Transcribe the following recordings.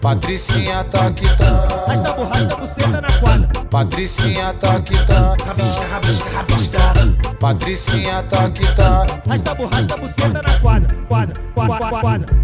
Patricinha tá que tá. Rasta borracha, buceta na quadra. Patricinha tá que tá. Rabisca, rabisca, rabisca. Patricinha tá que tá. Rasta borracha, buceta na quadra. Quadra, quadra, quadra, quadra.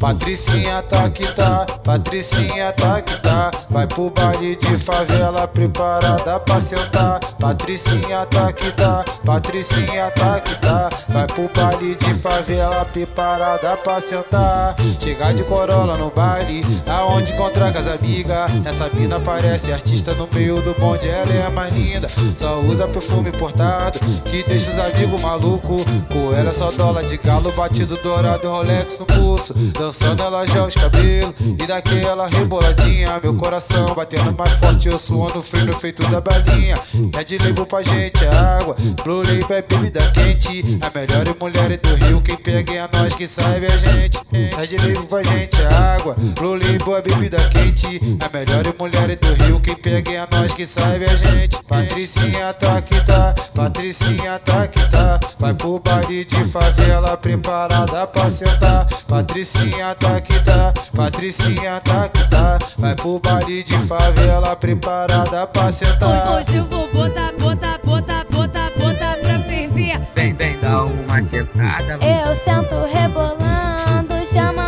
Patricinha tá que tá, Patricinha tá que tá. Vai pro baile de favela preparada pra sentar. Patricinha tá que tá, Patricinha tá que tá. Vai pro baile de favela preparada pra sentar. Chegar de corolla no baile, aonde encontrar as amigas. Essa mina parece artista no meio do bonde, ela é a mais linda. Só usa perfume importado, que deixa os amigos malucos. Com ela só dólar de galo, batido dourado e Rolex no pulso. Dançando ela já os cabelos e daquela reboladinha. Meu coração batendo mais forte, eu suando frio feito da balinha. Red Label pra gente é água, Blue Label é bebida quente. A melhor mulher do Rio, quem pega é nós que sabe a gente. Red Label pra gente é água, Blue Label é bebida quente. A melhor mulher do Rio, quem pega é nós que sabe a gente. Patricinha tá que tá, Patricinha tá que tá. Vai pro baile de favela preparada pra sentar. Patricinha tá que tá, Patricinha tá que tá. Vai pro baile de favela preparada pra sentar. Hoje, hoje eu vou botar, botar, botar, botar, botar pra ferver. Vem, vem, dá uma sentada. Eu sento rebolando, chamando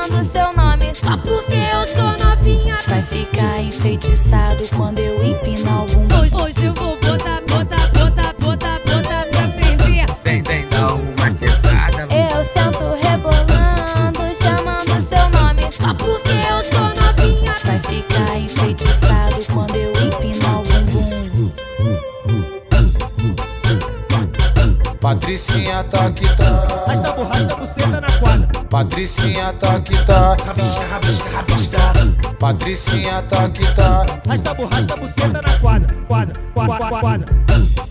enfeitiçado quando eu empinar o bumbum. Hoje, hoje eu vou botar, botar, botar, botar, botar pra ferver. Vem, vem, dá uma sentada. Eu sento rebolando, chamando seu nome. Só porque eu tô novinha. Vai ficar enfeitiçado quando eu empinar o bumbum. Patricinha tá que tá, Rasta borracha, buceta na quadra. Patricinha tá que tá. Rabisca, rabisca, rabisca. Patricinha tá que tá. Rasta borracha, buceta na quadra. Quadra,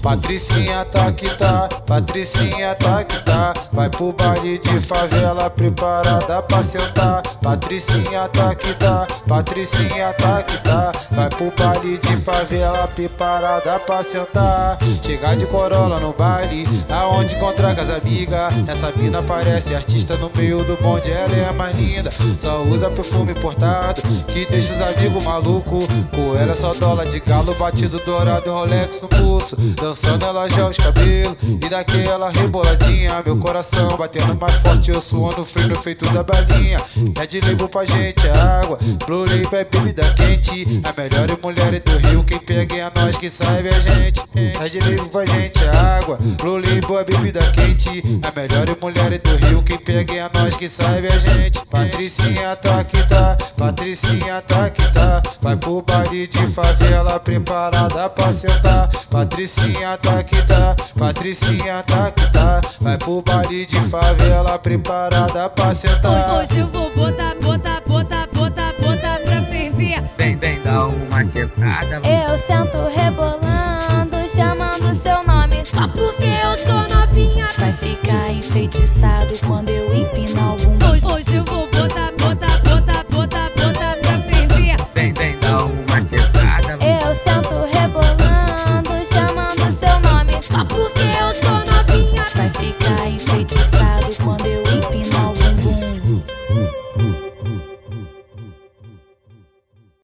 Patricinha tá que tá, Patricinha tá que tá. Vai pro baile de favela preparada pra sentar. Patricinha tá que tá, Patricinha tá que tá. Vai pro baile de favela preparada pra sentar. Chegar de corolla no baile, aonde encontrar as amigas. Essa mina parece artista no meio do bonde, ela é a mais linda. Só usa perfume importado, que deixa os amigos malucos. Com ela só dólar de galo, batido dourado Rolex no pulso. Dançando ela já os cabelos e daquela reboladinha. Meu coração batendo mais forte, eu suando frio no feito da balinha. Red Label pra gente é água, Blue Label é bebida quente. A melhor mulher do Rio, quem pega é nós que sabe a gente. Red Label pra gente é água, Blue Label é bebida quente. A melhor mulher do Rio, quem pega é nós que sabe a gente. Patricinha tá que tá, Patricinha tá que tá. Vai pro baile de favela preparada pra sentar. Patricinha tá que tá, Patricinha tá que tá. Vai pro baile de favela preparada pra sentar. Hoje eu vou botar, botar, botar, botar, botar pra ferver. Vem, vem, dá uma é, sentada. Eu sento rebolando, chamando seu nome.